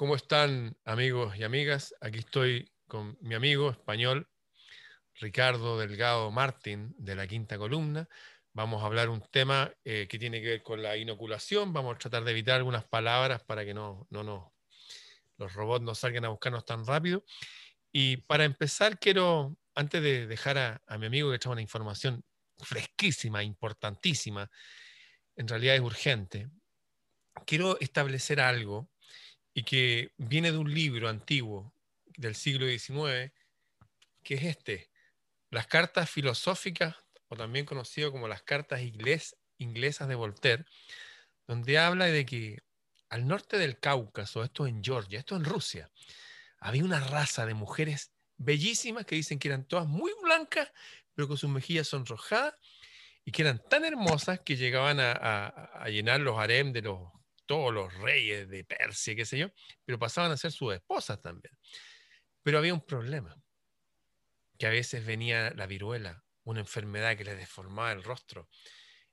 ¿Cómo están amigos y amigas? Aquí estoy con mi amigo español Ricardo Delgado Martín de la quinta columna. Vamos a hablar un tema eh, que tiene que ver con la inoculación. Vamos a tratar de evitar algunas palabras para que no, no, los robots no salgan a buscarnos tan rápido. Y para empezar, quiero, antes de dejar a, a mi amigo que trae una información fresquísima, importantísima, en realidad es urgente, quiero establecer algo y que viene de un libro antiguo del siglo XIX, que es este, las cartas filosóficas, o también conocido como las cartas inglesas de Voltaire, donde habla de que al norte del Cáucaso, esto en Georgia, esto en Rusia, había una raza de mujeres bellísimas que dicen que eran todas muy blancas, pero con sus mejillas sonrojadas, y que eran tan hermosas que llegaban a, a llenar los harem de los todos los reyes de Persia, qué sé yo, pero pasaban a ser sus esposas también. Pero había un problema, que a veces venía la viruela, una enfermedad que les deformaba el rostro.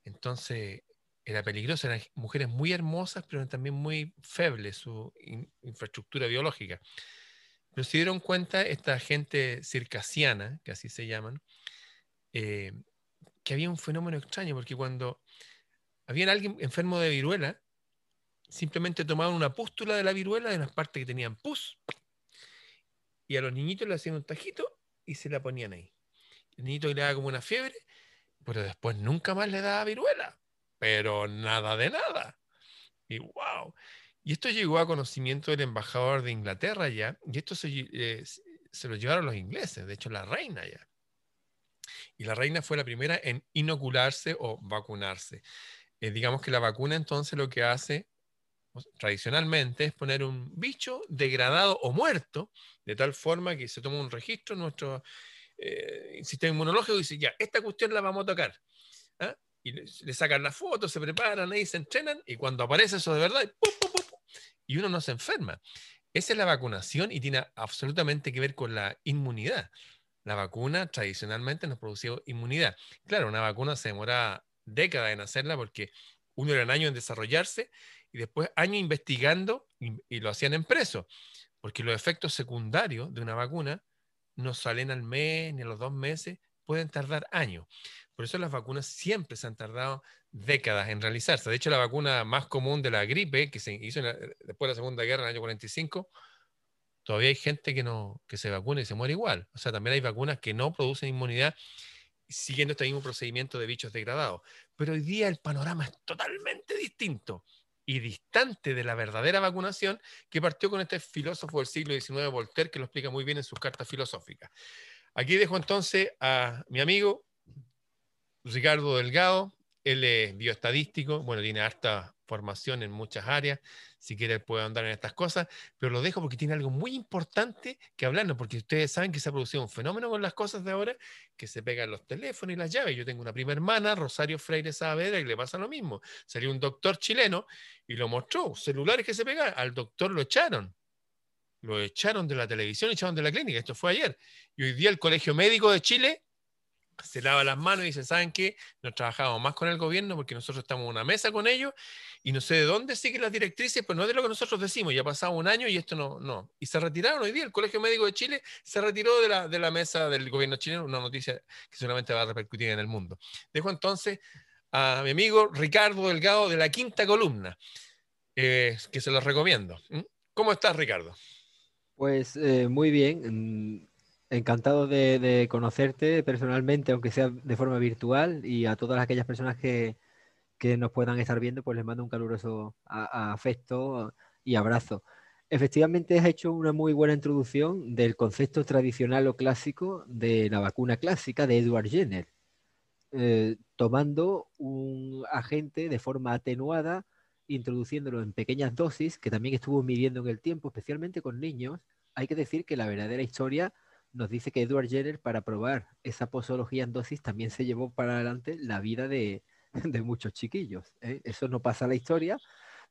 Entonces era peligroso, eran mujeres muy hermosas, pero también muy febles su infraestructura biológica. Pero se dieron cuenta esta gente circasiana, que así se llaman, eh, que había un fenómeno extraño, porque cuando había alguien enfermo de viruela, simplemente tomaban una pústula de la viruela de las partes que tenían pus y a los niñitos le hacían un tajito y se la ponían ahí. El niñito le daba como una fiebre, pero después nunca más le daba viruela, pero nada de nada. Y wow. Y esto llegó a conocimiento del embajador de Inglaterra ya, y esto se, eh, se lo llevaron los ingleses, de hecho la reina ya. Y la reina fue la primera en inocularse o vacunarse. Eh, digamos que la vacuna entonces lo que hace tradicionalmente es poner un bicho degradado o muerto, de tal forma que se toma un registro en nuestro eh, sistema inmunológico y dice, ya, esta cuestión la vamos a tocar. ¿ah? Y le, sacan la foto, se preparan ahí, se entrenan, y cuando aparece eso de verdad, y uno no se enferma. Esa es la vacunación y tiene absolutamente que ver con la inmunidad. La vacuna tradicionalmente nos producía inmunidad. Claro, una vacuna se demora décadas en hacerla porque uno era un año en desarrollarse y después años investigando y, lo hacían en preso, porque los efectos secundarios de una vacuna no salen al mes ni a los dos meses, pueden tardar años. Por eso las vacunas siempre se han tardado décadas en realizarse. De hecho, la vacuna más común de la gripe, que se hizo después de la Segunda Guerra en el año 45, todavía hay gente que, no, que se vacuna y se muere igual. O sea, también hay vacunas que no producen inmunidad siguiendo este mismo procedimiento de bichos degradados. Pero hoy día el panorama es totalmente distinto y distante de la verdadera vacunación que partió con este filósofo del siglo XIX, Voltaire, que lo explica muy bien en sus cartas filosóficas. Aquí dejo entonces a mi amigo Ricardo Delgado, él es bioestadístico, bueno, tiene harta formación en muchas áreas, si quiere puede andar en estas cosas, pero lo dejo porque tiene algo muy importante que hablarnos, porque ustedes saben que se ha producido un fenómeno con las cosas de ahora, que se pegan los teléfonos y las llaves. Yo tengo una prima hermana, Rosario Freire Saavedra, y le pasa lo mismo. Salió un doctor chileno y lo mostró, celulares que se pegan, al doctor lo echaron. Lo echaron de la televisión, echaron de la clínica, esto fue ayer. Y hoy día el Colegio Médico de Chile se lava las manos y dice, ¿saben qué? No trabajamos más con el gobierno porque nosotros estamos en una mesa con ellos y no sé de dónde siguen las directrices, pues no es de lo que nosotros decimos, ya ha pasado un año y esto no, no. Y se retiraron hoy día, el Colegio Médico de Chile se retiró de la, de la mesa del gobierno chileno, una noticia que seguramente va a repercutir en el mundo. Dejo entonces a mi amigo Ricardo Delgado de la quinta columna, eh, que se los recomiendo. ¿Mm? ¿Cómo estás, Ricardo? Pues eh, muy bien. Encantado de, conocerte personalmente, aunque sea de forma virtual, y a todas aquellas personas que, nos puedan estar viendo, pues les mando un caluroso afecto y abrazo. Efectivamente, has hecho una muy buena introducción del concepto tradicional o clásico de la vacuna clásica de Edward Jenner, eh, tomando un agente de forma atenuada, introduciéndolo en pequeñas dosis, que también estuvo midiendo en el tiempo, especialmente con niños. Hay que decir que la verdadera historia nos dice que Edward Jenner, para probar esa posología en dosis, también se llevó para adelante la vida de, muchos chiquillos. ¿eh? Eso no pasa a la historia,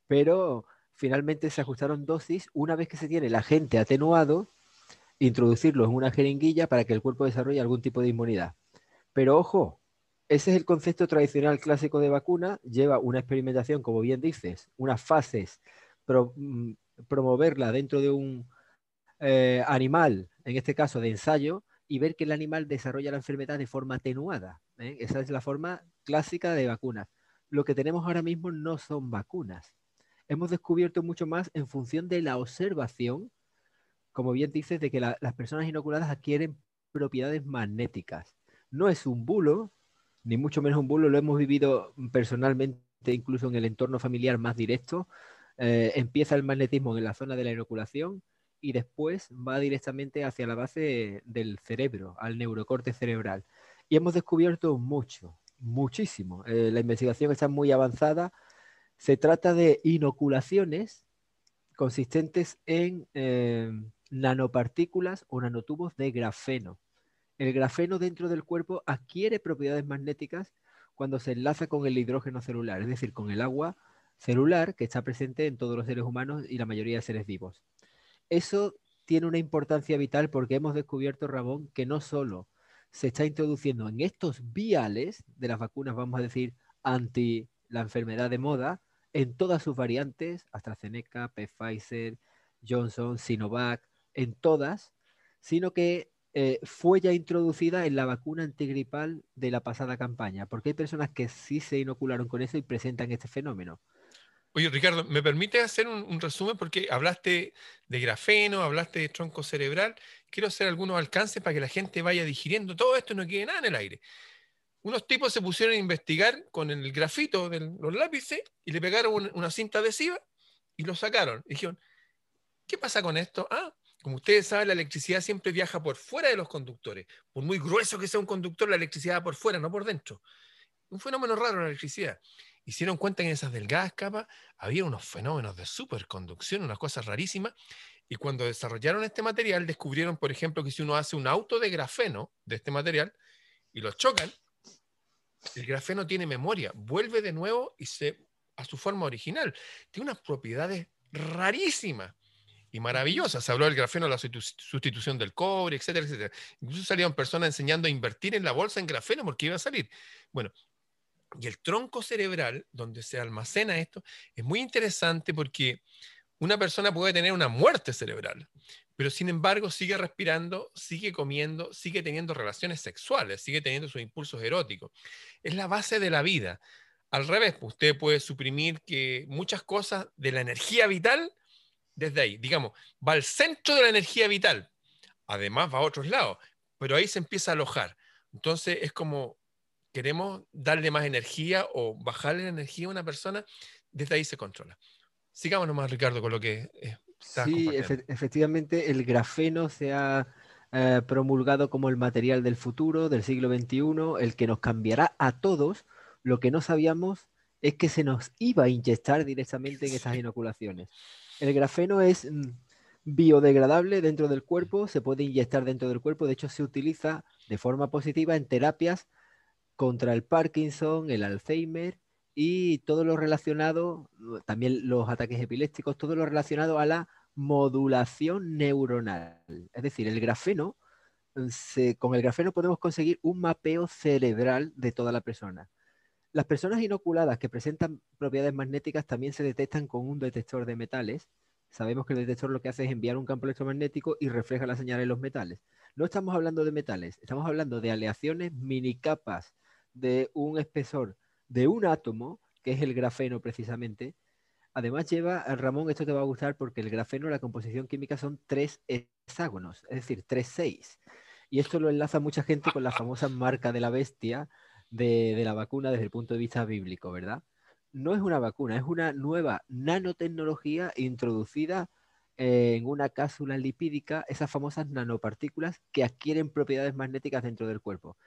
pero finalmente se ajustaron dosis una vez que se tiene el agente atenuado, introducirlo en una jeringuilla para que el cuerpo desarrolle algún tipo de inmunidad. Pero ojo, ese es el concepto tradicional clásico de vacuna, lleva una experimentación, como bien dices, unas fases mm, promoverla dentro de un eh, animal, en este caso de ensayo, y ver que el animal desarrolla la enfermedad de forma atenuada. ¿eh? Esa es la forma clásica de vacunas. Lo que tenemos ahora mismo no son vacunas. Hemos descubierto mucho más en función de la observación, como bien dices, de que las personas inoculadas adquieren propiedades magnéticas. No es un bulo, ni mucho menos un bulo, lo hemos vivido personalmente, incluso en el entorno familiar más directo. Eh, empieza el magnetismo en la zona de la inoculación y después va directamente hacia la base del cerebro, al neurocorte cerebral. Y hemos descubierto mucho, muchísimo. Eh, la investigación está muy avanzada. Se trata de inoculaciones consistentes en eh, nanopartículas o nanotubos de grafeno. El grafeno dentro del cuerpo adquiere propiedades magnéticas cuando se enlaza con el hidrógeno celular, es decir, con el agua celular que está presente en todos los seres humanos y la mayoría de seres vivos eso tiene una importancia vital porque hemos descubierto, Ramón, que no solo se está introduciendo en estos viales de las vacunas, vamos a decir, anti la enfermedad de moda, en todas sus variantes, AstraZeneca, Pfizer, Johnson, Sinovac, en todas, sino que eh, fue ya introducida en la vacuna antigripal de la pasada campaña, porque hay personas que sí se inocularon con eso y presentan este fenómeno. Oye, Ricardo, ¿me permite hacer un, resumen? Porque hablaste de grafeno, hablaste de tronco cerebral. Quiero hacer algunos alcances para que la gente vaya digiriendo todo esto y no quede nada en el aire. Unos tipos se pusieron a investigar con el grafito de los lápices y le pegaron una, cinta adhesiva y lo sacaron. Dijeron, ¿qué pasa con esto? Ah, como ustedes saben, la electricidad siempre viaja por fuera de los conductores. Por muy grueso que sea un conductor, la electricidad va por fuera, no por dentro. Un fenómeno raro la electricidad hicieron cuenta que en esas delgadas capas había unos fenómenos de superconducción, unas cosas rarísimas, y cuando desarrollaron este material descubrieron, por ejemplo, que si uno hace un auto de grafeno de este material y lo chocan, el grafeno tiene memoria, vuelve de nuevo y se a su forma original. Tiene unas propiedades rarísimas y maravillosas. Se habló del grafeno, la sustitución del cobre, etcétera, etcétera. Incluso salieron personas enseñando a invertir en la bolsa en grafeno porque iba a salir. Bueno, y el tronco cerebral, donde se almacena esto, es muy interesante porque una persona puede tener una muerte cerebral, pero sin embargo sigue respirando, sigue comiendo, sigue teniendo relaciones sexuales, sigue teniendo sus impulsos eróticos. Es la base de la vida. Al revés, usted puede suprimir que muchas cosas de la energía vital desde ahí, digamos, va al centro de la energía vital, además va a otros lados, pero ahí se empieza a alojar. Entonces es como queremos darle más energía o bajarle la energía a una persona, desde ahí se controla. Sigamos nomás, Ricardo, con lo que está. Sí, efectivamente, el grafeno se ha eh, promulgado como el material del futuro, del siglo XXI, el que nos cambiará a todos. Lo que no sabíamos es que se nos iba a inyectar directamente en esas inoculaciones. El grafeno es mm, biodegradable dentro del cuerpo, se puede inyectar dentro del cuerpo, de hecho se utiliza de forma positiva en terapias contra el Parkinson, el Alzheimer y todo lo relacionado, también los ataques epilépticos, todo lo relacionado a la modulación neuronal. Es decir, el grafeno, con el grafeno podemos conseguir un mapeo cerebral de toda la persona. Las personas inoculadas que presentan propiedades magnéticas también se detectan con un detector de metales. Sabemos que el detector lo que hace es enviar un campo electromagnético y refleja la señal en los metales. No estamos hablando de metales, estamos hablando de aleaciones minicapas de un espesor de un átomo, que es el grafeno precisamente. Además lleva, Ramón, esto te va a gustar porque el grafeno, la composición química son tres hexágonos, es decir, tres seis. Y esto lo enlaza mucha gente con la famosa marca de la bestia de, la vacuna desde el punto de vista bíblico, ¿verdad? No es una vacuna, es una nueva nanotecnología introducida en una cápsula lipídica, esas famosas nanopartículas que adquieren propiedades magnéticas dentro del cuerpo.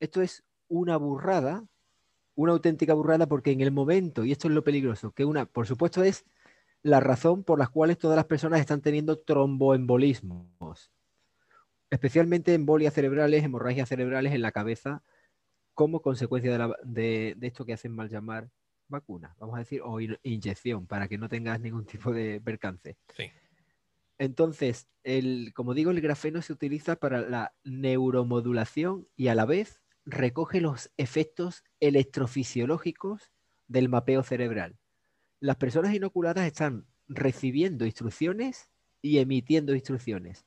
Esto es una burrada, una auténtica burrada, porque en el momento, y esto es lo peligroso, que una, por supuesto, es la razón por la cual todas las personas están teniendo tromboembolismos, especialmente embolias cerebrales, hemorragias cerebrales en la cabeza, como consecuencia de, esto que hacen mal llamar vacuna, vamos a decir, o inyección, para que no tengas ningún tipo de percance. Entonces, el, como digo, el grafeno se utiliza para la neuromodulación y a la vez recoge los efectos electrofisiológicos del mapeo cerebral. Las personas inoculadas están recibiendo instrucciones y emitiendo instrucciones.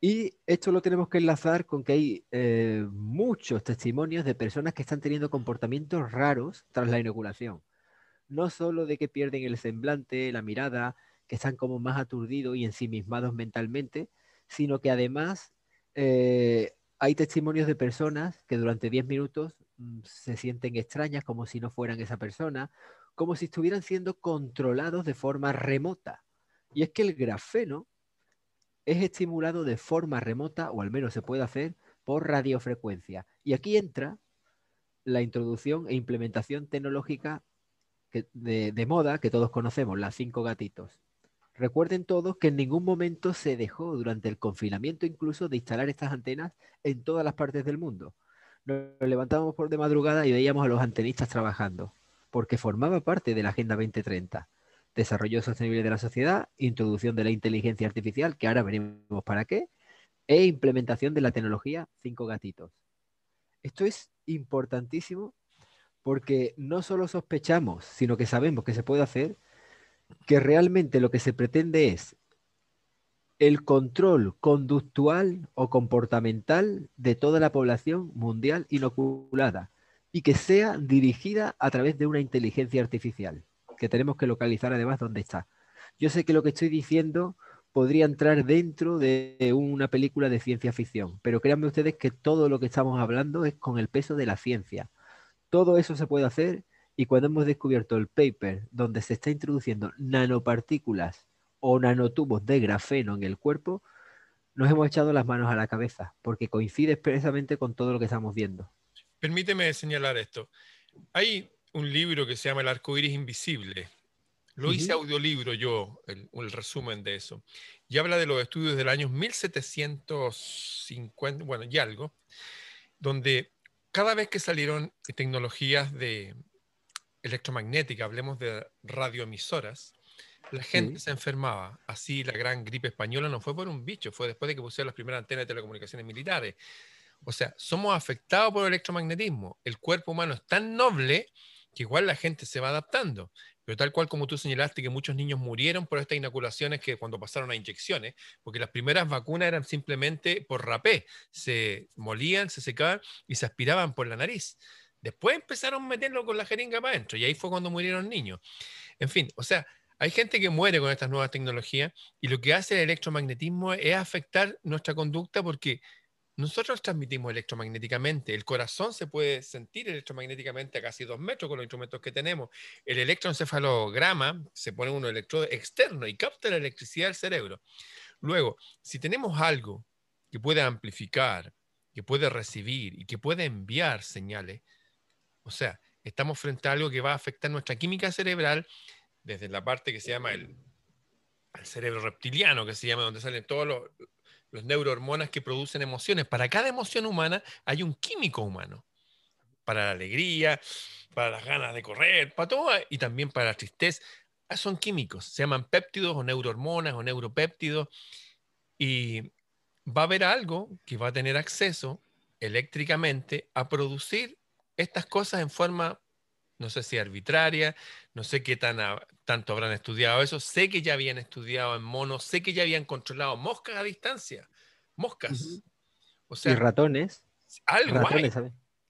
Y esto lo tenemos que enlazar con que hay eh, muchos testimonios de personas que están teniendo comportamientos raros tras la inoculación. No solo de que pierden el semblante, la mirada, que están como más aturdidos y ensimismados mentalmente, sino que además eh, hay testimonios de personas que durante 10 minutos mm, se sienten extrañas como si no fueran esa persona, como si estuvieran siendo controlados de forma remota. Y es que el grafeno es estimulado de forma remota, o al menos se puede hacer, por radiofrecuencia. Y aquí entra la introducción e implementación tecnológica de, de, moda que todos conocemos, las cinco gatitos. Recuerden todos que en ningún momento se dejó durante el confinamiento incluso de instalar estas antenas en todas las partes del mundo. Nos levantábamos por de madrugada y veíamos a los antenistas trabajando, porque formaba parte de la Agenda 2030. Desarrollo sostenible de la sociedad, introducción de la inteligencia artificial, que ahora veremos para qué, e implementación de la tecnología cinco gatitos. Esto es importantísimo porque no solo sospechamos, sino que sabemos que se puede hacer que realmente lo que se pretende es el control conductual o comportamental de toda la población mundial inoculada y que sea dirigida a través de una inteligencia artificial, que tenemos que localizar además dónde está. Yo sé que lo que estoy diciendo podría entrar dentro de una película de ciencia ficción, pero créanme ustedes que todo lo que estamos hablando es con el peso de la ciencia. Todo eso se puede hacer y cuando hemos descubierto el paper donde se está introduciendo nanopartículas o nanotubos de grafeno en el cuerpo, nos hemos echado las manos a la cabeza, porque coincide expresamente con todo lo que estamos viendo. Permíteme señalar esto. Hay un libro que se llama El arco iris invisible. Lo hice audiolibro yo, el, el, resumen de eso. Y habla de los estudios del año 1750, bueno, y algo, donde cada vez que salieron tecnologías de, electromagnética, hablemos de radioemisoras, la gente se enfermaba. Así la gran gripe española no fue por un bicho, fue después de que pusieron las primeras antenas de telecomunicaciones militares. O sea, somos afectados por el electromagnetismo. El cuerpo humano es tan noble que igual la gente se va adaptando. Pero tal cual como tú señalaste que muchos niños murieron por estas inoculaciones que cuando pasaron a inyecciones, porque las primeras vacunas eran simplemente por rapé, se molían, se secaban y se aspiraban por la nariz. Después empezaron a meterlo con la jeringa para adentro y ahí fue cuando murieron niños. En fin, o sea, hay gente que muere con estas nuevas tecnologías y lo que hace el electromagnetismo es afectar nuestra conducta porque nosotros transmitimos electromagnéticamente. El corazón se puede sentir electromagnéticamente a casi dos metros con los instrumentos que tenemos. El electroencefalograma se pone uno electrodo externo y capta la electricidad del cerebro. Luego, si tenemos algo que puede amplificar, que puede recibir y que puede enviar señales, o sea, estamos frente a algo que va a afectar nuestra química cerebral desde la parte que se llama el, cerebro reptiliano, que se llama donde salen todos los, los neurohormonas que producen emociones. Para cada emoción humana hay un químico humano. Para la alegría, para las ganas de correr, para todo, y también para la tristeza. Ah, son químicos, se llaman péptidos o neurohormonas o neuropéptidos. Y va a haber algo que va a tener acceso eléctricamente a producir estas cosas en forma, no sé si arbitraria, no sé qué tan tanto habrán estudiado eso, sé que ya habían estudiado en monos, sé que ya habían controlado moscas a distancia, moscas. O sea, y ratones. Algo hay.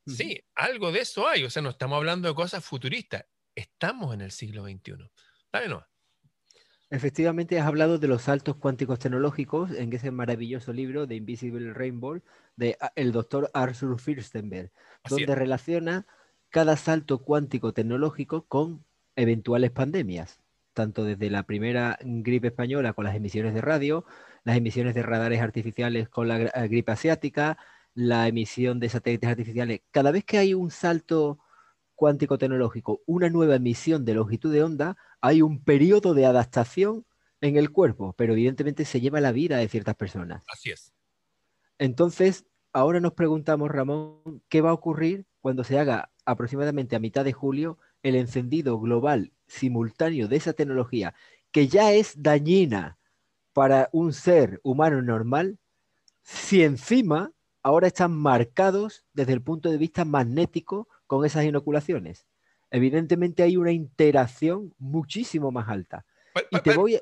Sí, algo de eso hay. O sea, no estamos hablando de cosas futuristas. Estamos en el siglo XXI. Dale no. Efectivamente, has hablado de los saltos cuánticos tecnológicos en ese maravilloso libro de Invisible Rainbow de ah, el doctor Arthur Firstenberg, donde relaciona cada salto cuántico tecnológico con eventuales pandemias, tanto desde la primera gripe española con las emisiones de radio, las emisiones de radares artificiales con la eh, gripe asiática, la emisión de satélites artificiales. Cada vez que hay un salto cuántico tecnológico, una nueva emisión de longitud de onda, hay un periodo de adaptación en el cuerpo, pero evidentemente se lleva la vida de ciertas personas. Así es. Entonces, ahora nos preguntamos, Ramón, ¿qué va a ocurrir cuando se haga aproximadamente a mitad de julio el encendido global simultáneo de esa tecnología, que ya es dañina para un ser humano normal, si encima ahora están marcados desde el punto de vista magnético con esas inoculaciones? Evidentemente hay una interacción muchísimo más alta. y te voy a...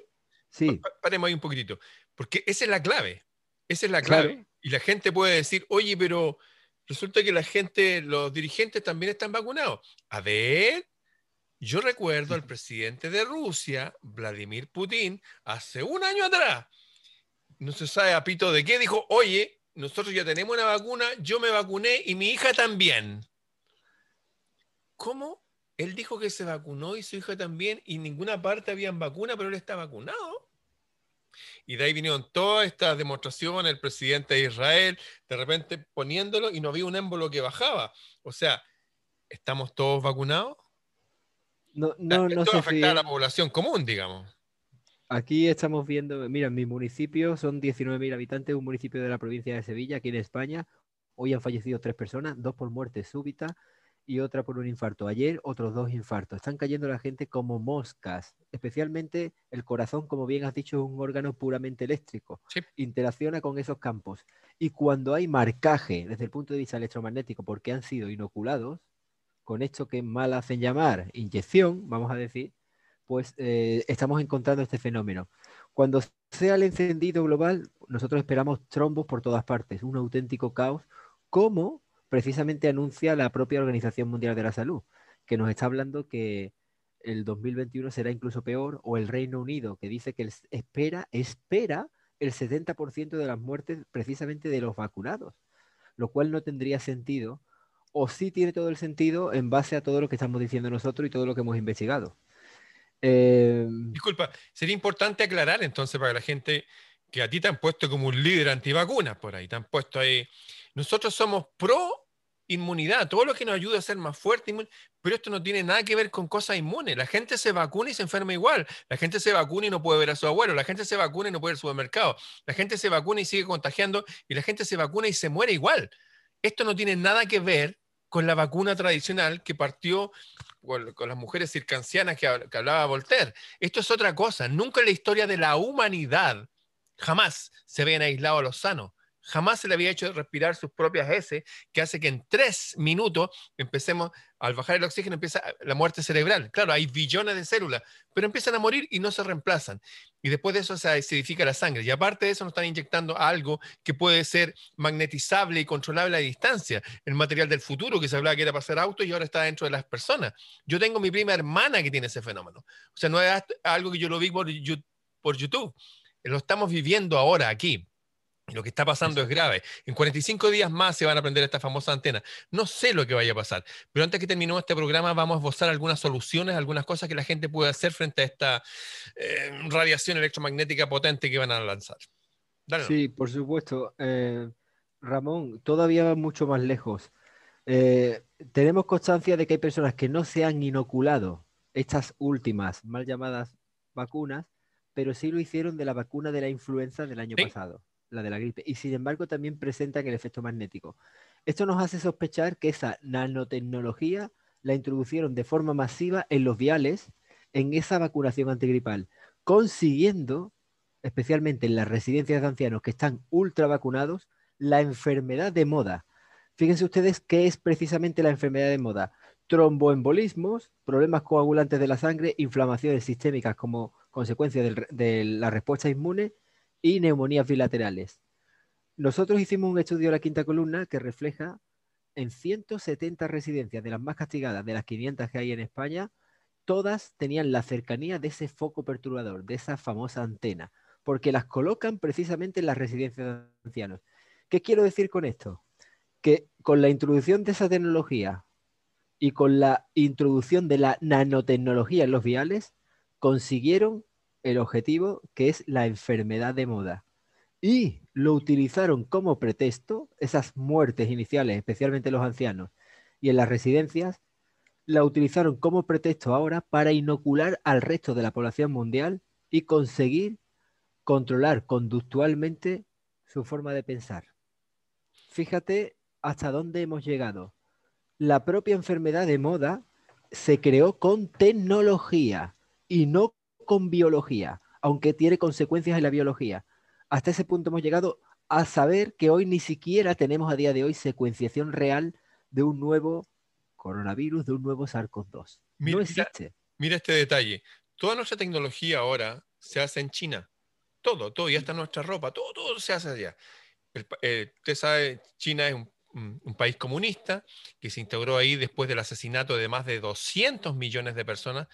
Sí. Paremos ahí un poquitito, porque esa es la clave. Esa es la clave. Y la gente puede decir, oye, pero resulta que la gente, los dirigentes también están vacunados. A ver, yo recuerdo al presidente de Rusia, Vladimir Putin, hace un año atrás, no se sabe a pito de qué, dijo, oye, nosotros ya tenemos una vacuna, yo me vacuné y mi hija también. ¿Cómo? Él dijo que se vacunó y su hija también y en ninguna parte habían vacuna, pero él está vacunado. Y de ahí vinieron todas estas demostraciones, el presidente de Israel, de repente poniéndolo y no había un émbolo que bajaba. O sea, ¿estamos todos vacunados? No, no, Esto no afecta a la población común, digamos. Aquí estamos viendo, mira, mi municipio son 19.000 habitantes, un municipio de la provincia de Sevilla, aquí en España. Hoy han fallecido tres personas, dos por muerte súbita y otra por un infarto. Ayer otros dos infartos. Están cayendo la gente como moscas, especialmente el corazón, como bien has dicho, es un órgano puramente eléctrico. Interacciona con esos campos. Y cuando hay marcaje desde el punto de vista electromagnético porque han sido inoculados, con esto que mal hacen llamar inyección, vamos a decir, pues eh, estamos encontrando este fenómeno. Cuando sea el encendido global, nosotros esperamos trombos por todas partes, un auténtico caos, como precisamente anuncia la propia Organización Mundial de la Salud, que nos está hablando que el 2021 será incluso peor, o el Reino Unido, que dice que espera, espera el 70% de las muertes precisamente de los vacunados, lo cual no tendría sentido, o sí tiene todo el sentido en base a todo lo que estamos diciendo nosotros y todo lo que hemos investigado. Eh, Disculpa, sería importante aclarar entonces para la gente que a ti te han puesto como un líder antivacunas por ahí, te han puesto ahí. Nosotros somos pro inmunidad, todo lo que nos ayuda a ser más fuerte, pero esto no tiene nada que ver con cosas inmunes. La gente se vacuna y se enferma igual. La gente se vacuna y no puede ver a su abuelo. La gente se vacuna y no puede ir al supermercado. La gente se vacuna y sigue contagiando y la gente se vacuna y se muere igual. Esto no tiene nada que ver con la vacuna tradicional que partió con, las mujeres circancianas que, hablaba Voltaire. Esto es otra cosa. Nunca en la historia de la humanidad jamás se ven aislados los sanos jamás se le había hecho respirar sus propias heces, que hace que en tres minutos empecemos, al bajar el oxígeno, empieza la muerte cerebral. Claro, hay billones de células, pero empiezan a morir y no se reemplazan. Y después de eso se acidifica la sangre. Y aparte de eso, nos están inyectando algo que puede ser magnetizable y controlable a distancia. El material del futuro que se hablaba que era para hacer autos y ahora está dentro de las personas. Yo tengo mi prima hermana que tiene ese fenómeno. O sea, no es algo que yo lo vi por YouTube. Lo estamos viviendo ahora aquí. Lo que está pasando es grave. En 45 días más se van a prender esta famosa antena. No sé lo que vaya a pasar, pero antes que terminemos este programa vamos a esbozar algunas soluciones, algunas cosas que la gente puede hacer frente a esta eh, radiación electromagnética potente que van a lanzar. Sí, por supuesto. Eh, Ramón, todavía va mucho más lejos. Eh, tenemos constancia de que hay personas que no se han inoculado estas últimas mal llamadas vacunas, pero sí lo hicieron de la vacuna de la influenza del año pasado la de la gripe, y sin embargo también presentan el efecto magnético. Esto nos hace sospechar que esa nanotecnología la introducieron de forma masiva en los viales en esa vacunación antigripal, consiguiendo, especialmente en las residencias de ancianos que están ultra vacunados, la enfermedad de moda. Fíjense ustedes qué es precisamente la enfermedad de moda. Tromboembolismos, problemas coagulantes de la sangre, inflamaciones sistémicas como consecuencia de la respuesta inmune y neumonías bilaterales. Nosotros hicimos un estudio de la quinta columna que refleja en 170 residencias de las más castigadas, de las 500 que hay en España, todas tenían la cercanía de ese foco perturbador, de esa famosa antena, porque las colocan precisamente en las residencias de ancianos. ¿Qué quiero decir con esto? Que con la introducción de esa tecnología y con la introducción de la nanotecnología en los viales, consiguieron el objetivo que es la enfermedad de moda. Y lo utilizaron como pretexto, esas muertes iniciales, especialmente los ancianos, y en las residencias, la utilizaron como pretexto ahora para inocular al resto de la población mundial y conseguir controlar conductualmente su forma de pensar. Fíjate hasta dónde hemos llegado. La propia enfermedad de moda se creó con tecnología y no con biología, aunque tiene consecuencias en la biología. Hasta ese punto hemos llegado a saber que hoy ni siquiera tenemos a día de hoy secuenciación real de un nuevo coronavirus, de un nuevo SARS-CoV-2. No existe. Mira, este detalle. toda nuestra tecnología ahora se hace en China. Todo, todo, ya está nuestra ropa, todo, todo se hace allá. Eh, usted sabe, China es un, país comunista que se integró ahí después del asesinato de más de 200 millones de personas.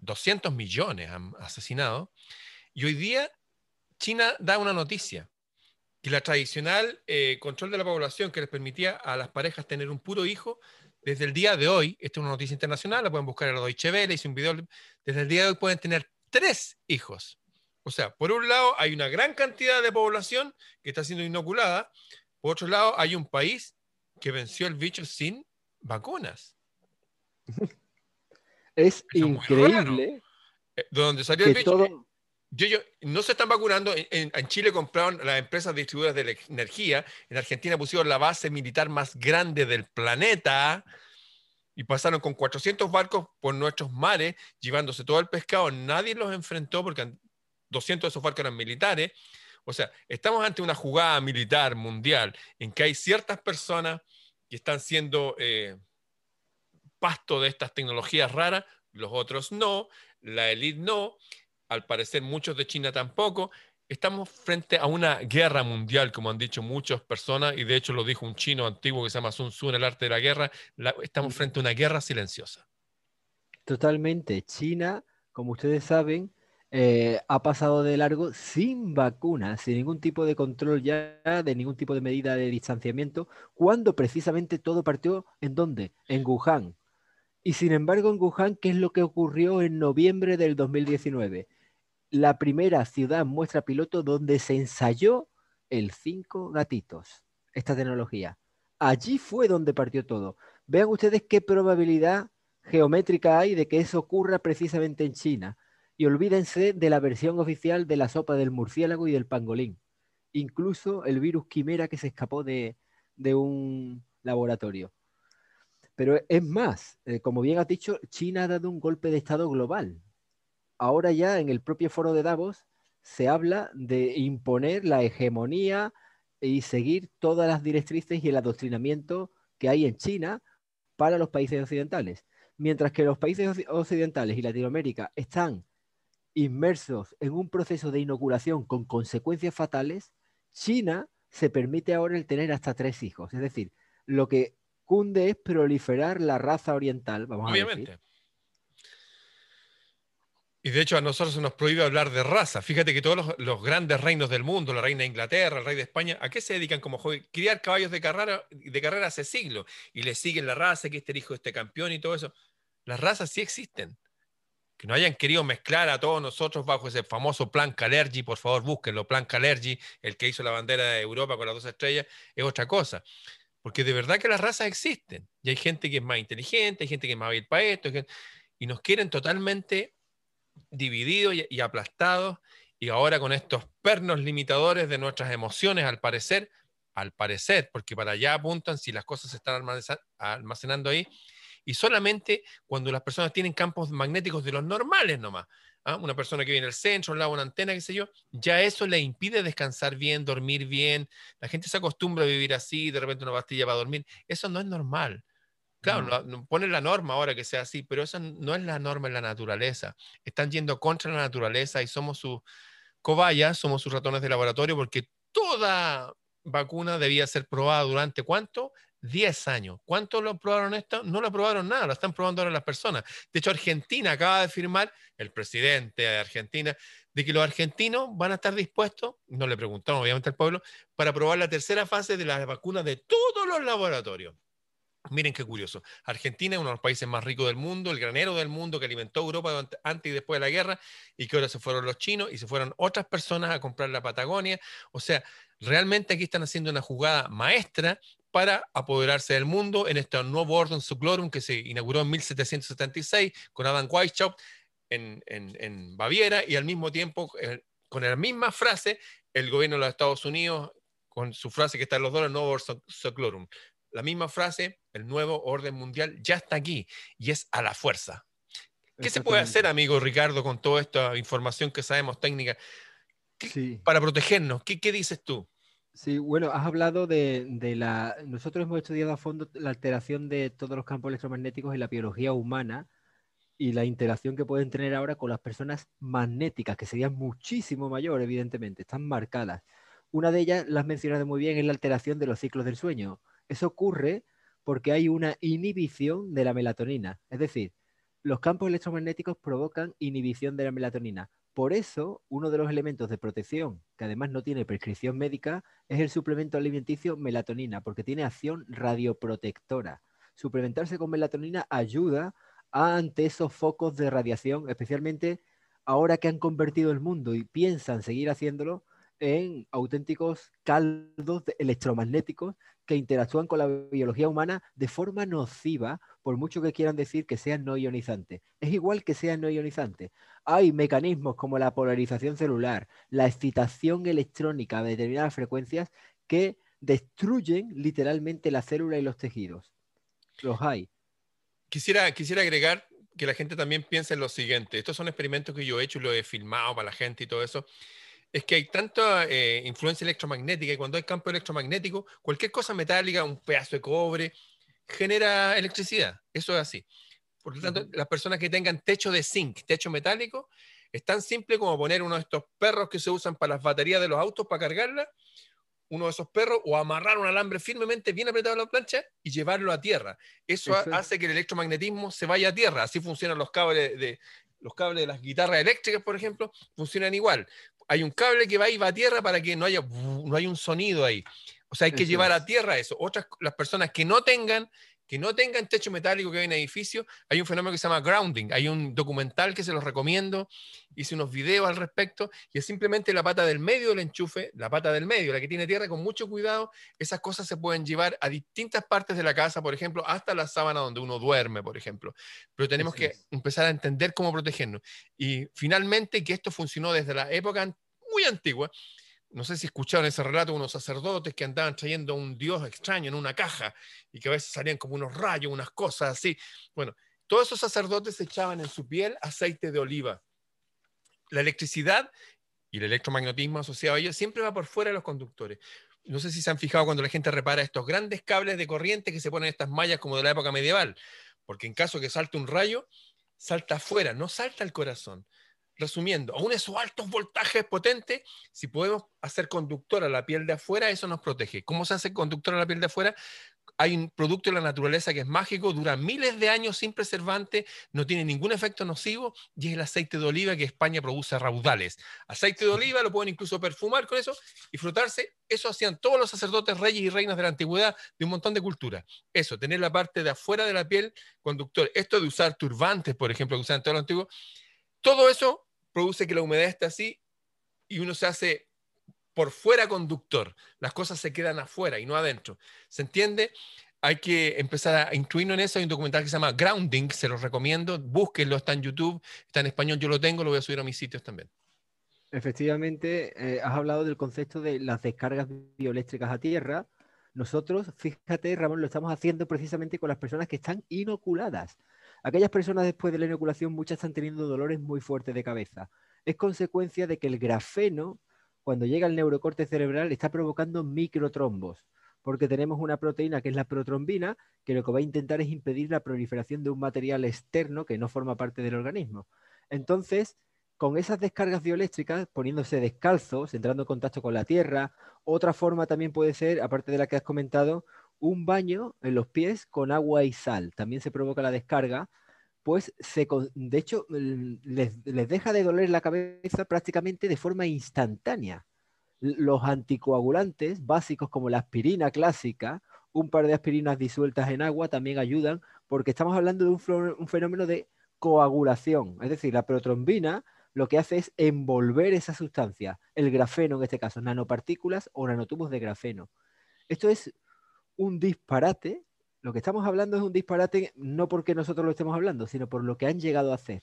200 millones han asesinado. Y hoy día China da una noticia, que la tradicional eh, control de la población que les permitía a las parejas tener un puro hijo, desde el día de hoy, esta es una noticia internacional, la pueden buscar en la Deutsche Welle, hice un video, desde el día de hoy pueden tener tres hijos. O sea, por un lado hay una gran cantidad de población que está siendo inoculada, por otro lado hay un país que venció el bicho sin vacunas. Es increíble. Eh, donde salió el bicho, yo, no se están vacunando. En, Chile compraron las empresas distribuidoras de energía. En Argentina pusieron la base militar más grande del planeta y pasaron con 400 barcos por nuestros mares, llevándose todo el pescado. Nadie los enfrentó porque 200 de esos barcos eran militares. O sea, estamos ante una jugada militar mundial en que hay ciertas personas que están siendo eh, pasto de estas tecnologías raras, los otros no, la élite no, al parecer muchos de China tampoco. Estamos frente a una guerra mundial, como han dicho muchas personas, y de hecho lo dijo un chino antiguo que se llama Sun Tzu en el arte de la guerra, estamos frente a una guerra silenciosa. Totalmente. China, como ustedes saben, eh, ha pasado de largo sin vacunas, sin ningún tipo de control ya, de ningún tipo de medida de distanciamiento, cuando precisamente todo partió en dónde? En Wuhan. Y sin embargo, en Wuhan, ¿qué es lo que ocurrió en noviembre del 2019? la primera ciudad muestra piloto donde se ensayó el 5 gatitos, esta tecnología. Allí fue donde partió todo. Vean ustedes qué probabilidad geométrica hay de que eso ocurra precisamente en China. Y olvídense de la versión oficial de la sopa del murciélago y del pangolín. Incluso el virus quimera que se escapó de, un laboratorio. Pero es más, eh, como bien has dicho, China ha dado un golpe de Estado global ahora ya en el propio foro de Davos se habla de imponer la hegemonía y seguir todas las directrices y el adoctrinamiento que hay en China para los países occidentales. Mientras que los países occidentales y Latinoamérica están inmersos en un proceso de inoculación con consecuencias fatales, China se permite ahora el tener hasta tres hijos. Es decir, lo que cunde es proliferar la raza oriental, vamos a decir, y de hecho a nosotros se nos prohíbe hablar de raza. Fíjate que todos los, grandes reinos del mundo, la reina de Inglaterra, el rey de España, ¿a qué se dedican como hobby? Criar caballos de carrera, de carrera hace siglos. Y le siguen la raza, que este hijo de este campeón y todo eso. Las razas sí existen. Que no hayan querido mezclar a todos nosotros bajo ese famoso plan Calergi, por favor búsquenlo, plan Calergi, el que hizo la bandera de Europa con las dos estrellas, es otra cosa. Porque de verdad que las razas existen. Y hay gente que es más inteligente, hay gente que es más hábil para esto, y nos quieren totalmente divididos y, aplastados, y ahora con estos pernos limitadores de nuestras emociones, al parecer, al parecer, porque para allá apuntan si las cosas se están almacenando ahí, y solamente cuando las personas tienen campos magnéticos de los normales nomás. ¿Ah? Una persona que viene al centro, al lado de una antena, qué sé yo, ya eso le impide descansar bien, dormir bien. La gente se acostumbra a vivir así, de repente una pastilla para dormir. Eso no es normal. Claro, no. pone la norma ahora que sea así, pero esa no es la norma en la naturaleza. Están yendo contra la naturaleza y somos sus cobayas, somos sus ratones de laboratorio, porque toda vacuna debía ser probada durante cuánto? 10 años. ¿Cuánto lo probaron esto? No lo probaron nada, lo están probando ahora las personas. De hecho, Argentina acaba de firmar, el presidente de Argentina, de que los argentinos van a estar dispuestos, no le preguntaron obviamente al pueblo, para probar la tercera fase de las vacunas de todos los laboratorios. Miren qué curioso. Argentina es uno de los países más ricos del mundo, el granero del mundo que alimentó Europa antes y después de la guerra, y que ahora se fueron los chinos y se fueron otras personas a comprar la Patagonia. O sea, realmente aquí están haciendo una jugada maestra para apoderarse del mundo en este nuevo orden Suclorum que se inauguró en 1776 con Adam Weishaupt en, en, Baviera y al mismo tiempo, eh, con la misma frase, el gobierno de los Estados Unidos con su frase que está en los el nuevo orden Suclorum la misma frase, el nuevo orden mundial ya está aquí y es a la fuerza. ¿Qué se puede hacer, amigo Ricardo, con toda esta información que sabemos técnica para protegernos? ¿Qué, dices tú? Sí, bueno, has hablado de, la... Nosotros hemos estudiado a fondo la alteración de todos los campos electromagnéticos en la biología humana y la interacción que pueden tener ahora con las personas magnéticas, que serían muchísimo mayor, evidentemente, están marcadas. Una de ellas, las mencionado muy bien, es la alteración de los ciclos del sueño. Eso ocurre porque hay una inhibición de la melatonina. Es decir, los campos electromagnéticos provocan inhibición de la melatonina. Por eso, uno de los elementos de protección, que además no tiene prescripción médica, es el suplemento alimenticio melatonina, porque tiene acción radioprotectora. Suplementarse con melatonina ayuda ante esos focos de radiación, especialmente ahora que han convertido el mundo y piensan seguir haciéndolo en auténticos caldos electromagnéticos que interactúan con la biología humana de forma nociva, por mucho que quieran decir que sean no ionizantes. Es igual que sean no ionizantes. Hay mecanismos como la polarización celular, la excitación electrónica de determinadas frecuencias que destruyen literalmente la célula y los tejidos. Los hay. Quisiera, quisiera agregar que la gente también piense en lo siguiente. Estos son experimentos que yo he hecho y lo he filmado para la gente y todo eso. Es que hay tanta eh, influencia electromagnética y cuando hay campo electromagnético, cualquier cosa metálica, un pedazo de cobre, genera electricidad. Eso es así. Por lo tanto, las personas que tengan techo de zinc, techo metálico, es tan simple como poner uno de estos perros que se usan para las baterías de los autos para cargarla uno de esos perros o amarrar un alambre firmemente bien apretado a la plancha y llevarlo a tierra. Eso, hace que el electromagnetismo se vaya a tierra. Así funcionan los cables de los cables de las guitarras eléctricas, por ejemplo, funcionan igual. Hay un cable que va y va a tierra para que no haya, no haya un sonido ahí. O sea, hay que llevar a tierra eso. Otras, las personas que no tengan que no tengan techo metálico que hay en edificio, hay un fenómeno que se llama grounding. Hay un documental que se los recomiendo, hice unos videos al respecto, y es simplemente la pata del medio del enchufe, la pata del medio, la que tiene tierra, con mucho cuidado, esas cosas se pueden llevar a distintas partes de la casa, por ejemplo, hasta la sábana donde uno duerme, por ejemplo. Pero tenemos que empezar a entender cómo protegernos. Y finalmente, que esto funcionó desde la época muy antigua, no sé si escucharon ese relato de unos sacerdotes que andaban trayendo un dios extraño en una caja y que a veces salían como unos rayos, unas cosas así. Bueno, todos esos sacerdotes echaban en su piel aceite de oliva. La electricidad y el electromagnetismo asociado a ello siempre va por fuera de los conductores. No sé si se han fijado cuando la gente repara estos grandes cables de corriente que se ponen en estas mallas como de la época medieval, porque en caso que salte un rayo, salta afuera, no salta al corazón resumiendo, aún esos altos voltajes potentes, si podemos hacer conductor a la piel de afuera, eso nos protege. ¿Cómo se hace conductor a la piel de afuera? Hay un producto de la naturaleza que es mágico, dura miles de años sin preservante, no tiene ningún efecto nocivo y es el aceite de oliva que España produce raudales. Aceite de oliva lo pueden incluso perfumar con eso y frotarse. Eso hacían todos los sacerdotes, reyes y reinas de la antigüedad de un montón de culturas. Eso, tener la parte de afuera de la piel conductor. Esto de usar turbantes, por ejemplo, que usaban todo lo antiguo, todo eso produce que la humedad esté así y uno se hace por fuera conductor. Las cosas se quedan afuera y no adentro. ¿Se entiende? Hay que empezar a incluirnos en eso. Hay un documental que se llama Grounding, se los recomiendo. Búsquenlo, está en YouTube, está en español, yo lo tengo, lo voy a subir a mis sitios también. Efectivamente, eh, has hablado del concepto de las descargas bioeléctricas a tierra. Nosotros, fíjate, Ramón, lo estamos haciendo precisamente con las personas que están inoculadas. Aquellas personas después de la inoculación, muchas están teniendo dolores muy fuertes de cabeza. Es consecuencia de que el grafeno, cuando llega al neurocorte cerebral, está provocando microtrombos, porque tenemos una proteína que es la protrombina, que lo que va a intentar es impedir la proliferación de un material externo que no forma parte del organismo. Entonces, con esas descargas bioeléctricas, poniéndose descalzos, entrando en contacto con la tierra, otra forma también puede ser, aparte de la que has comentado, un baño en los pies con agua y sal. También se provoca la descarga, pues se, de hecho les, deja de doler la cabeza prácticamente de forma instantánea. Los anticoagulantes básicos como la aspirina clásica, un par de aspirinas disueltas en agua también ayudan porque estamos hablando de un, un fenómeno de coagulación. Es decir, la protrombina lo que hace es envolver esa sustancia, el grafeno en este caso, nanopartículas o nanotubos de grafeno. Esto es un disparate. Lo que estamos hablando es un disparate no porque nosotros lo estemos hablando, sino por lo que han llegado a hacer.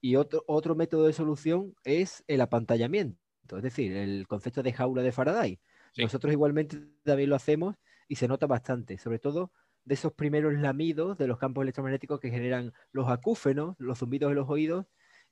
Y otro, otro método de solución es el apantallamiento, es decir, el concepto de jaula de Faraday. Nosotros igualmente también lo hacemos y se nota bastante, sobre todo de esos primeros lamidos de los campos electromagnéticos que generan los acúfenos, los zumbidos en los oídos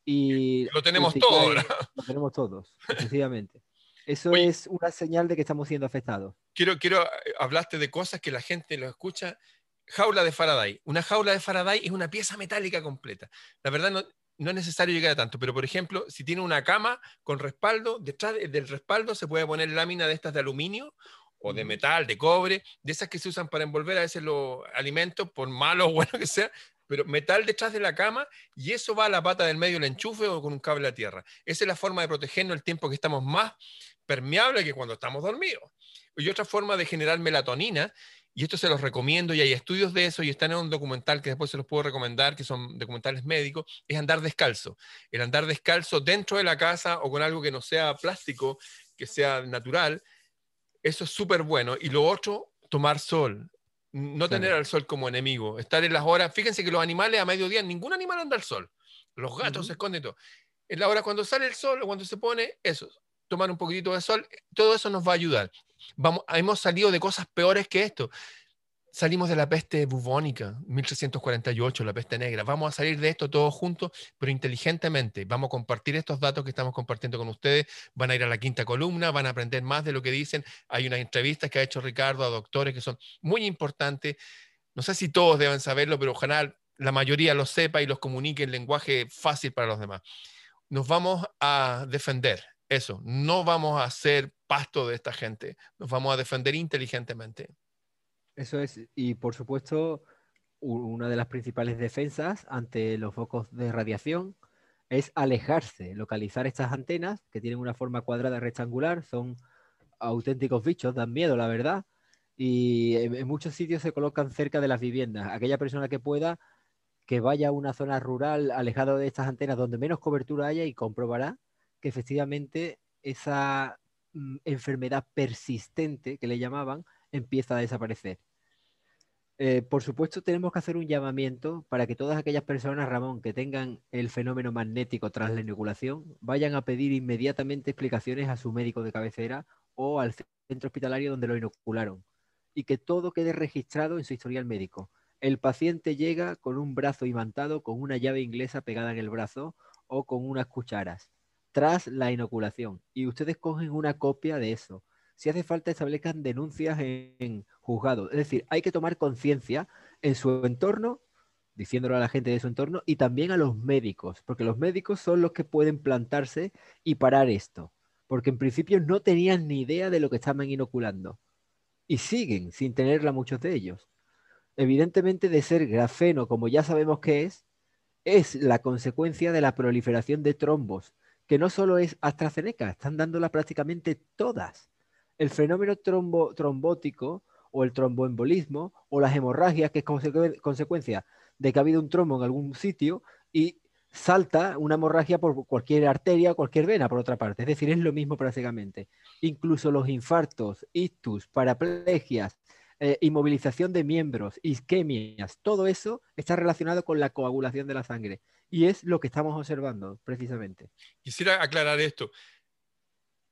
y... Lo tenemos todos. Lo tenemos todos, efectivamente. Eso es una señal de que estamos siendo afectados. Quiero, quiero, eh, hablaste de cosas que la gente lo escucha jaula de Faraday. Una jaula de Faraday es una pieza metálica completa. La verdad no, no es necesario llegar a tanto, pero por ejemplo, si tiene una cama con respaldo, detrás del respaldo se puede poner lámina de estas de aluminio o de metal, de cobre, de esas que se usan para envolver a veces los alimentos, por malo o bueno que sea, pero metal detrás de la cama y eso va a la pata del medio del enchufe o con un cable a tierra. Esa es la forma de protegernos el tiempo que estamos más permeables que cuando estamos dormidos. Y otra forma de generar melatonina, y esto se los recomiendo y hay estudios de eso y están en un documental que después se los puedo recomendar, que son documentales médicos, es andar descalzo. El andar descalzo dentro de la casa o con algo que no sea plástico, que sea natural, eso es súper bueno. Y lo otro, tomar sol no tener al sol como enemigo, estar en las horas, fíjense que los animales a mediodía, ningún animal anda al sol, los gatos se esconden todo. En la hora cuando sale el sol o cuando se pone, eso, tomar un poquitito de sol, todo eso nos va a ayudar. Vamos, hemos salido de cosas peores que esto salimos de la peste bubónica, 1348, la peste negra. Vamos a salir de esto todos juntos, pero inteligentemente. Vamos a compartir estos datos que estamos compartiendo con ustedes. Van a ir a la quinta columna, van a aprender más de lo que dicen. Hay unas entrevistas que ha hecho Ricardo a doctores que son muy importantes. No sé si todos deben saberlo, pero ojalá la mayoría lo sepa y los comunique en lenguaje fácil para los demás. Nos vamos a defender. Eso, no vamos a ser pasto de esta gente, nos vamos a defender inteligentemente. Eso es, y por supuesto, una de las principales defensas ante los focos de radiación es alejarse, localizar estas antenas que tienen una forma cuadrada rectangular, son auténticos bichos, dan miedo, la verdad, y en, muchos sitios se colocan cerca de las viviendas. Aquella persona que pueda que vaya a una zona rural alejado de estas antenas donde menos cobertura haya y comprobará que efectivamente esa mm, enfermedad persistente que le llamaban empieza a desaparecer. Eh, por supuesto, tenemos que hacer un llamamiento para que todas aquellas personas, Ramón, que tengan el fenómeno magnético tras la inoculación, vayan a pedir inmediatamente explicaciones a su médico de cabecera o al centro hospitalario donde lo inocularon y que todo quede registrado en su historial médico. El paciente llega con un brazo imantado, con una llave inglesa pegada en el brazo o con unas cucharas tras la inoculación y ustedes cogen una copia de eso si hace falta establezcan denuncias en, juzgado. Es decir, hay que tomar conciencia en su entorno, diciéndolo a la gente de su entorno, y también a los médicos, porque los médicos son los que pueden plantarse y parar esto, porque en principio no tenían ni idea de lo que estaban inoculando, y siguen sin tenerla muchos de ellos. Evidentemente, de ser grafeno, como ya sabemos que es, es la consecuencia de la proliferación de trombos, que no solo es AstraZeneca, están dándola prácticamente todas el fenómeno trombótico o el tromboembolismo o las hemorragias, que es consecuencia de que ha habido un trombo en algún sitio y salta una hemorragia por cualquier arteria cualquier vena, por otra parte. Es decir, es lo mismo prácticamente. Incluso los infartos, ictus, paraplegias, eh, inmovilización de miembros, isquemias, todo eso está relacionado con la coagulación de la sangre. Y es lo que estamos observando, precisamente. Quisiera aclarar esto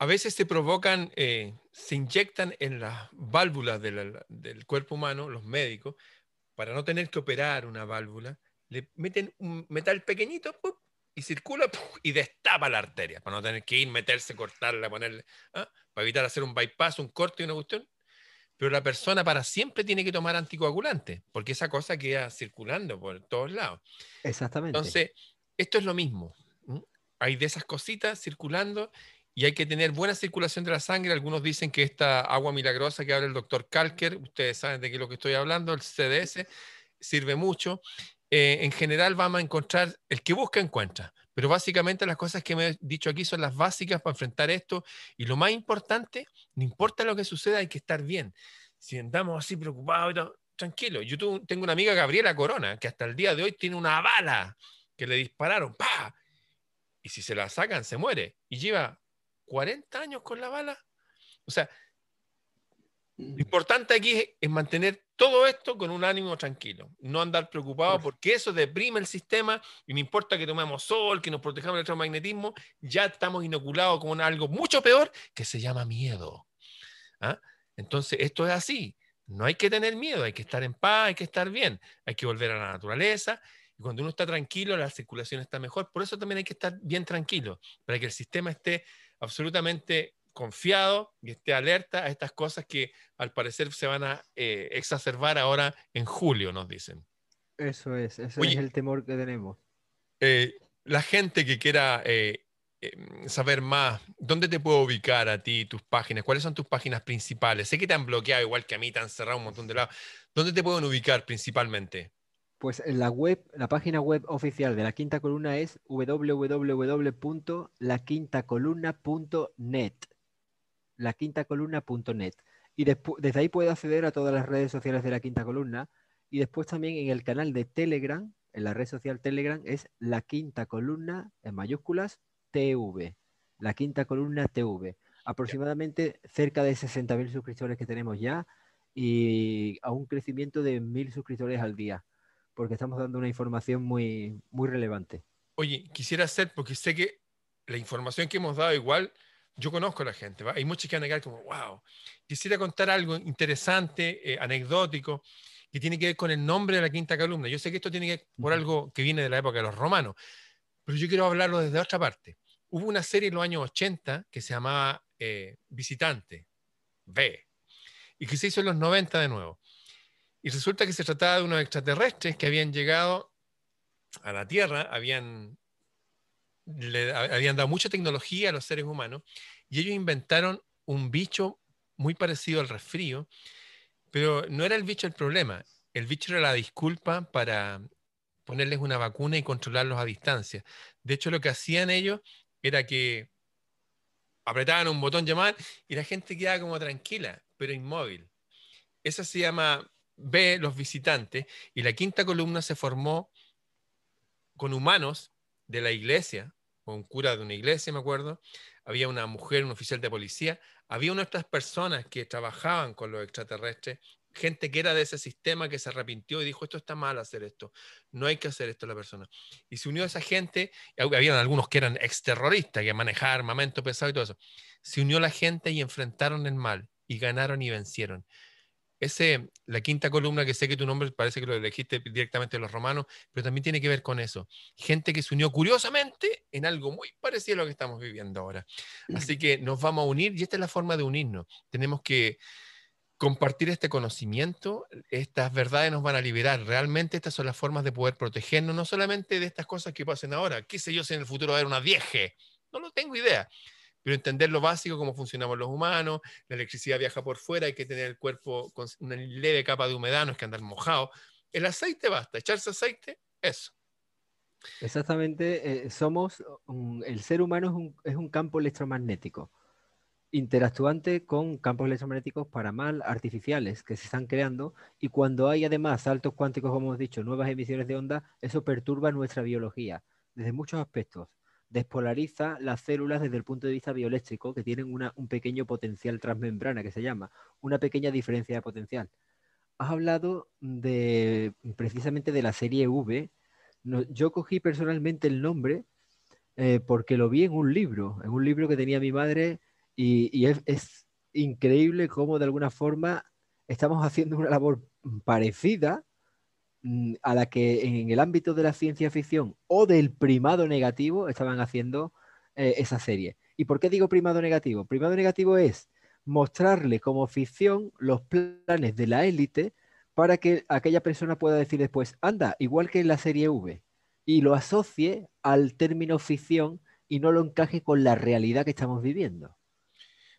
a veces se provocan, eh, se inyectan en las válvulas del cuerpo humano, los médicos, para no tener que operar una válvula, le meten un metal pequeñito y circula y destapa la arteria, para no tener que ir, meterse, cortarla, ponerle, ¿ah? para evitar hacer un bypass, un corte y una cuestión. Pero la persona para siempre tiene que tomar anticoagulante, porque esa cosa queda circulando por todos lados. Exactamente. Entonces, esto es lo mismo. Hay de esas cositas circulando y hay que tener buena circulación de la sangre. Algunos dicen que esta agua milagrosa que habla el doctor Kalker, ustedes saben de qué es lo que estoy hablando, el CDS, sirve mucho. Eh, en general vamos a encontrar, el que busca encuentra, pero básicamente las cosas que me he dicho aquí son las básicas para enfrentar esto y lo más importante, no importa lo que suceda, hay que estar bien. Si andamos así preocupados, tranquilo. Yo tengo una amiga, Gabriela Corona, que hasta el día de hoy tiene una bala que le dispararon, ¡pa! Y si se la sacan, se muere. Y lleva 40 años con la bala. O sea, lo importante aquí es, mantener todo esto con un ánimo tranquilo, no andar preocupado porque eso deprime el sistema y no importa que tomemos sol, que nos protejamos del electromagnetismo, ya estamos inoculados con algo mucho peor que se llama miedo. ¿ah? Entonces, esto es así. No hay que tener miedo, hay que estar en paz, hay que estar bien, hay que volver a la naturaleza. Y cuando uno está tranquilo, la circulación está mejor. Por eso también hay que estar bien tranquilo, para que el sistema esté absolutamente confiado y esté alerta a estas cosas que al parecer se van a eh, exacerbar ahora en julio, nos dicen. Eso es, ese es el temor que tenemos. Eh, la gente que quiera eh, saber más, ¿dónde te puedo ubicar a ti, tus páginas? ¿Cuáles son tus páginas principales? Sé que te han bloqueado igual que a mí, te han cerrado un montón de lados. ¿Dónde te pueden ubicar principalmente? Pues en la web, la página web oficial de la Quinta Columna es www.laquintacolumna.net. Laquintacolumna.net. Y desde ahí puede acceder a todas las redes sociales de la Quinta Columna. Y después también en el canal de Telegram, en la red social Telegram, es la Quinta Columna en mayúsculas TV. La Quinta Columna TV. Aproximadamente cerca de 60.000 suscriptores que tenemos ya y a un crecimiento de 1.000 suscriptores al día porque estamos dando una información muy, muy relevante. Oye, quisiera hacer, porque sé que la información que hemos dado igual, yo conozco a la gente, hay muchos que van a quedar como, wow, quisiera contar algo interesante, eh, anecdótico, que tiene que ver con el nombre de la quinta columna. Yo sé que esto tiene que ver por algo que viene de la época de los romanos, pero yo quiero hablarlo desde otra parte. Hubo una serie en los años 80 que se llamaba eh, Visitante, B, y que se hizo en los 90 de nuevo. Y resulta que se trataba de unos extraterrestres que habían llegado a la Tierra, habían, le, habían dado mucha tecnología a los seres humanos, y ellos inventaron un bicho muy parecido al resfrío, pero no era el bicho el problema, el bicho era la disculpa para ponerles una vacuna y controlarlos a distancia. De hecho, lo que hacían ellos era que apretaban un botón llamar y la gente quedaba como tranquila, pero inmóvil. Eso se llama ve los visitantes y la quinta columna se formó con humanos de la iglesia, un cura de una iglesia, me acuerdo, había una mujer, un oficial de policía, había unas otras personas que trabajaban con los extraterrestres, gente que era de ese sistema que se arrepintió y dijo, esto está mal hacer esto, no hay que hacer esto a la persona. Y se unió a esa gente, habían algunos que eran exterroristas, que manejaban armamento pesado y todo eso. Se unió la gente y enfrentaron el mal y ganaron y vencieron ese, la quinta columna, que sé que tu nombre parece que lo elegiste directamente de los romanos, pero también tiene que ver con eso. Gente que se unió curiosamente en algo muy parecido a lo que estamos viviendo ahora. Así que nos vamos a unir y esta es la forma de unirnos. Tenemos que compartir este conocimiento, estas verdades nos van a liberar. Realmente estas son las formas de poder protegernos, no solamente de estas cosas que pasen ahora. ¿Qué yo si en el futuro va a haber una vieje? No lo tengo idea pero entender lo básico, cómo funcionamos los humanos, la electricidad viaja por fuera, hay que tener el cuerpo con una leve capa de humedad, no es que andar mojado. El aceite basta, echarse aceite, eso. Exactamente, eh, somos, el ser humano es un, es un, campo electromagnético, interactuante con campos electromagnéticos para mal artificiales que se están creando y cuando hay además saltos cuánticos, como hemos dicho, nuevas emisiones de onda, eso perturba nuestra biología desde muchos aspectos despolariza las células desde el punto de vista bioeléctrico, que tienen un pequeño potencial transmembrana, que se llama, una pequeña diferencia de potencial. Has hablado de precisamente de la serie V. yo cogí personalmente el nombre eh, porque lo vi en un libro, en un libro que tenía mi madre, y, es increíble cómo de alguna forma estamos haciendo una labor parecida a la que en el ámbito de la ciencia ficción o del primado negativo estaban haciendo eh, esa serie. ¿Y por qué digo primado negativo? Primado negativo es mostrarle como ficción los planes de la élite para que aquella persona pueda decir después, anda, igual que en la serie V, y lo asocie al término ficción y no lo encaje con la realidad que estamos viviendo.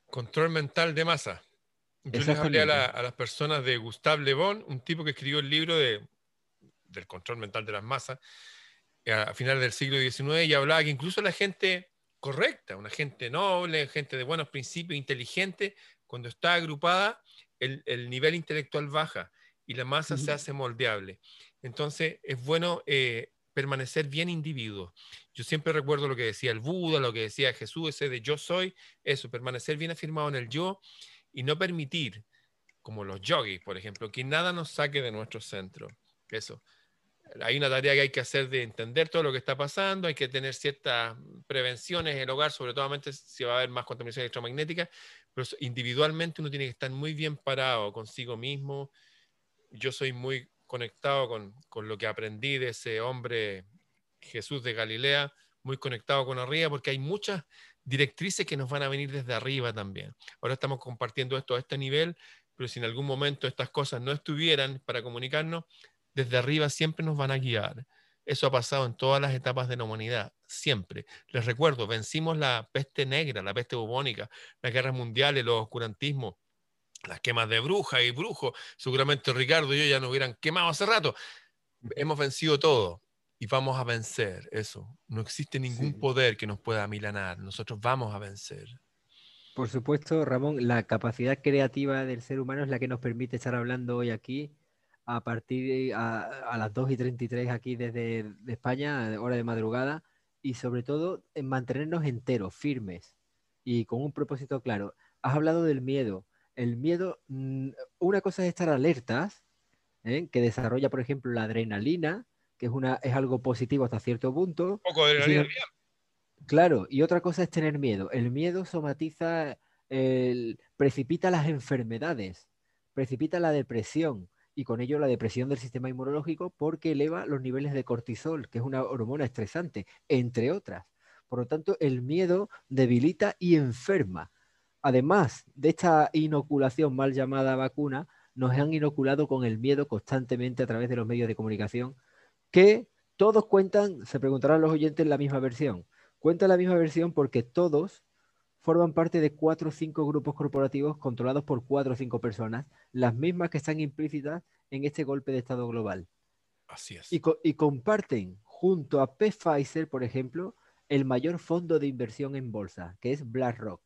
Control mental de masa. Yo les hablé a, a, las personas de Gustave Le Bon, un tipo que escribió el libro de del control mental de las masas, eh, a finales del siglo XIX, y hablaba que incluso la gente correcta, una gente noble, gente de buenos principios, inteligente, cuando está agrupada, el, nivel intelectual baja y la masa se hace moldeable. Entonces, es bueno eh, permanecer bien individuo. Yo siempre recuerdo lo que decía el Buda, lo que decía Jesús, ese de yo soy, eso, permanecer bien afirmado en el yo y no permitir, como los yogis, por ejemplo, que nada nos saque de nuestro centro. Eso hay una tarea que hay que hacer de entender todo lo que está pasando, hay que tener ciertas prevenciones en el hogar, sobre todo si va a haber más contaminación electromagnética, pero individualmente uno tiene que estar muy bien parado consigo mismo. Yo soy muy conectado con, con lo que aprendí de ese hombre Jesús de Galilea, muy conectado con arriba, porque hay muchas directrices que nos van a venir desde arriba también. Ahora estamos compartiendo esto a este nivel, pero si en algún momento estas cosas no estuvieran para comunicarnos, desde arriba siempre nos van a guiar. Eso ha pasado en todas las etapas de la humanidad, siempre. Les recuerdo, vencimos la peste negra, la peste bubónica, las guerras mundiales, los oscurantismos, las quemas de brujas y brujos. Seguramente Ricardo y yo ya nos hubieran quemado hace rato. Hemos vencido todo y vamos a vencer eso. No existe ningún poder que nos pueda milanar. Nosotros vamos a vencer. Por supuesto, Ramón, la capacidad creativa del ser humano es la que nos permite estar hablando hoy aquí a partir de, a, las 2 y 33 aquí desde España, hora de madrugada, y sobre todo en mantenernos enteros, firmes y con un propósito claro. Has hablado del miedo. El miedo, mm, una cosa es estar alertas, ¿eh? que desarrolla, por ejemplo, la adrenalina, que es, una, es algo positivo hasta cierto punto. poco de adrenalina. Claro, y otra cosa es tener miedo. El miedo somatiza, precipita las enfermedades, precipita la depresión, y con ello la depresión del sistema inmunológico porque eleva los niveles de cortisol, que es una hormona estresante, entre otras. Por lo tanto, el miedo debilita y enferma. Además de esta inoculación mal llamada vacuna, nos han inoculado con el miedo constantemente a través de los medios de comunicación, que todos cuentan, se preguntarán los oyentes, la misma versión. Cuentan la misma versión porque todos forman parte de cuatro o cinco grupos corporativos controlados por cuatro o cinco personas, las mismas que están implícitas en este golpe de Estado global. Así es. Y, comparten junto a Pfizer, por ejemplo, el mayor fondo de inversión en bolsa, que es BlackRock,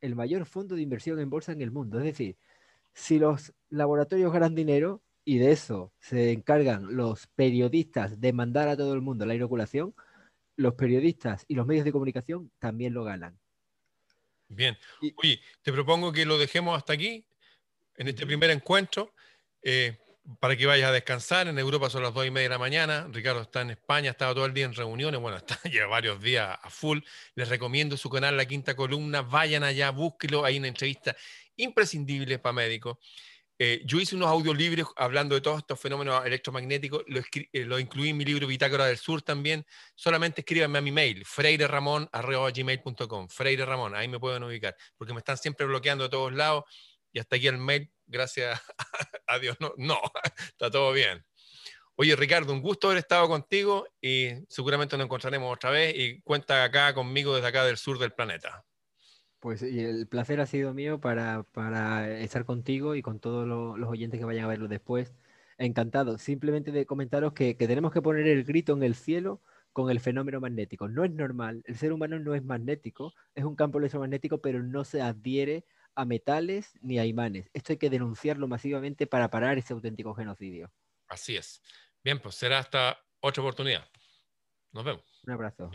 el mayor fondo de inversión en bolsa en el mundo. Es decir, si los laboratorios ganan dinero y de eso se encargan los periodistas de mandar a todo el mundo la inoculación, los periodistas y los medios de comunicación también lo ganan. Bien. Oye, te propongo que lo dejemos hasta aquí, en este primer encuentro, eh, para que vayas a descansar. En Europa son las dos y media de la mañana. Ricardo está en España, ha estado todo el día en reuniones. Bueno, está, lleva varios días a full. Les recomiendo su canal La Quinta Columna. Vayan allá, búsquelo. Hay una entrevista imprescindible para médicos. Eh, yo hice unos audiolibros hablando de todos estos fenómenos electromagnéticos, lo, eh, lo, incluí en mi libro Bitácora del Sur también. Solamente escríbanme a mi mail, freireramon.gmail.com, Freire Ramón, ahí me pueden ubicar, porque me están siempre bloqueando de todos lados y hasta aquí el mail, gracias a Dios, no, no, está todo bien. Oye, Ricardo, un gusto haber estado contigo y seguramente nos encontraremos otra vez y cuenta acá conmigo desde acá del sur del planeta. Pues y el placer ha sido mío para, estar contigo y con todos los, oyentes que vayan a verlo después. Encantado. Simplemente de comentaros que, tenemos que poner el grito en el cielo con el fenómeno magnético. No es normal. El ser humano no es magnético, es un campo electromagnético, pero no se adhiere a metales ni a imanes. Esto hay que denunciarlo masivamente para parar ese auténtico genocidio. Así es. Bien, pues será hasta otra oportunidad. Nos vemos. Un abrazo.